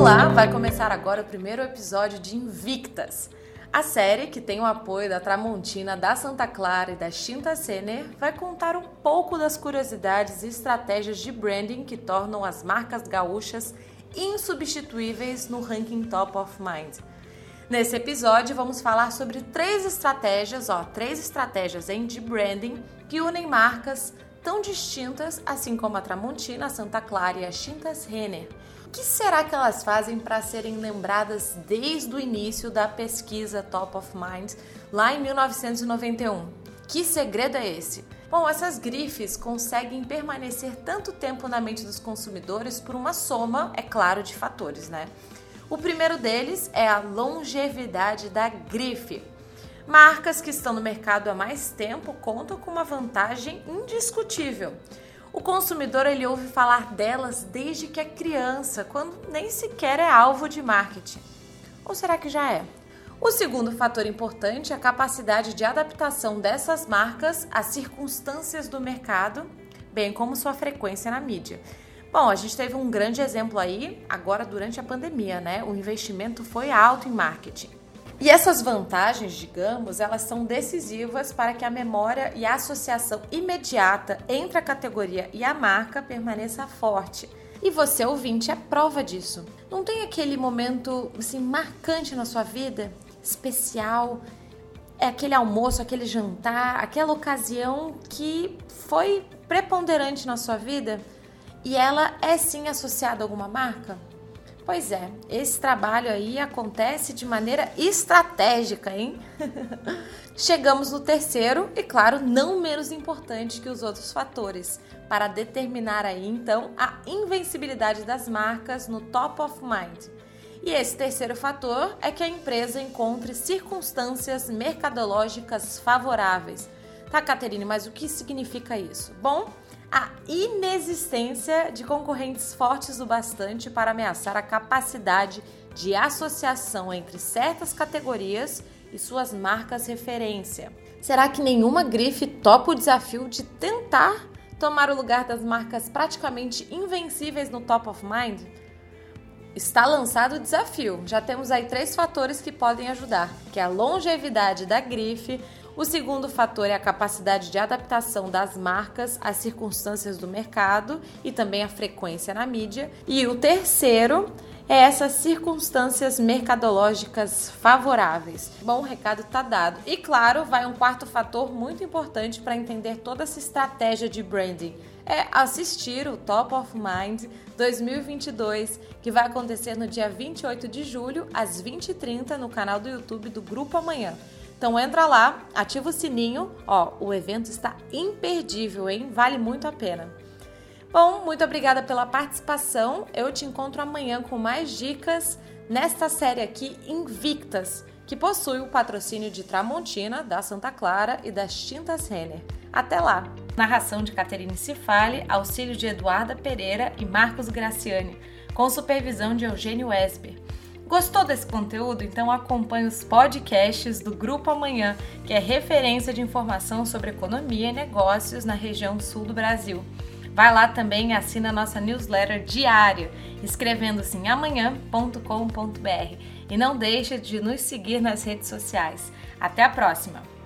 Olá, vai começar agora o primeiro episódio de Invictas. A série, que tem o apoio da Tramontina, da Santa Clara e da Tinta Sener, vai contar um pouco das curiosidades e estratégias de branding que tornam as marcas gaúchas insubstituíveis no ranking Top of Mind. Nesse episódio, vamos falar sobre três estratégias, ó, três estratégias em de branding que unem marcas tão distintas, assim como a Tramontina, a Santa Clara e a Tintas Renner. O que será que elas fazem para serem lembradas desde o início da pesquisa Top of Mind, lá em 1991? Que segredo é esse? Bom, essas grifes conseguem permanecer tanto tempo na mente dos consumidores por uma soma, é claro, de fatores, né? O primeiro deles é a longevidade da grife. Marcas que estão no mercado há mais tempo contam com uma vantagem indiscutível. O consumidor ele ouve falar delas desde que é criança, quando nem sequer é alvo de marketing. Ou será que já é? O segundo fator importante é a capacidade de adaptação dessas marcas às circunstâncias do mercado, bem como sua frequência na mídia. Bom, a gente teve um grande exemplo aí agora durante a pandemia, né? O investimento foi alto em marketing. E essas vantagens, digamos, elas são decisivas para que a memória e a associação imediata entre a categoria e a marca permaneça forte. E você, ouvinte, é prova disso. Não tem aquele momento assim marcante na sua vida, especial, é aquele almoço, aquele jantar, aquela ocasião que foi preponderante na sua vida e ela é sim associada a alguma marca? Pois é, esse trabalho aí acontece de maneira estratégica, hein? Chegamos no terceiro e, claro, não menos importante que os outros fatores, para determinar aí então a invencibilidade das marcas no top of mind. E esse terceiro fator é que a empresa encontre circunstâncias mercadológicas favoráveis. Tá, Caterine, mas o que significa isso? Bom, a inexistência de concorrentes fortes o bastante para ameaçar a capacidade de associação entre certas categorias e suas marcas referência. Será que nenhuma grife topa o desafio de tentar tomar o lugar das marcas praticamente invencíveis no top of mind? Está lançado o desafio. Já temos aí três fatores que podem ajudar, que é a longevidade da grife, o segundo fator é a capacidade de adaptação das marcas às circunstâncias do mercado e também a frequência na mídia. E o terceiro é essas circunstâncias mercadológicas favoráveis. Bom, o recado está dado. E claro, vai um quarto fator muito importante para entender toda essa estratégia de branding. É assistir o Top of Mind 2022, que vai acontecer no dia 28 de julho, às 20h30, no canal do YouTube do Grupo Amanhã. Então entra lá, ativa o sininho, ó, o evento está imperdível, hein? Vale muito a pena. Bom, muito obrigada pela participação. Eu te encontro amanhã com mais dicas nesta série aqui Invictas, que possui o patrocínio de Tramontina, da Santa Clara e das Tintas Renner. Até lá! Narração de Caterine Cifale, auxílio de Eduarda Pereira e Marcos Graciani, com supervisão de Eugênio Esber. Gostou desse conteúdo? Então acompanhe os podcasts do Grupo Amanhã, que é referência de informação sobre economia e negócios na região sul do Brasil. Vai lá também e assina nossa newsletter diária, escrevendo-se em amanhã.com.br. E não deixe de nos seguir nas redes sociais. Até a próxima!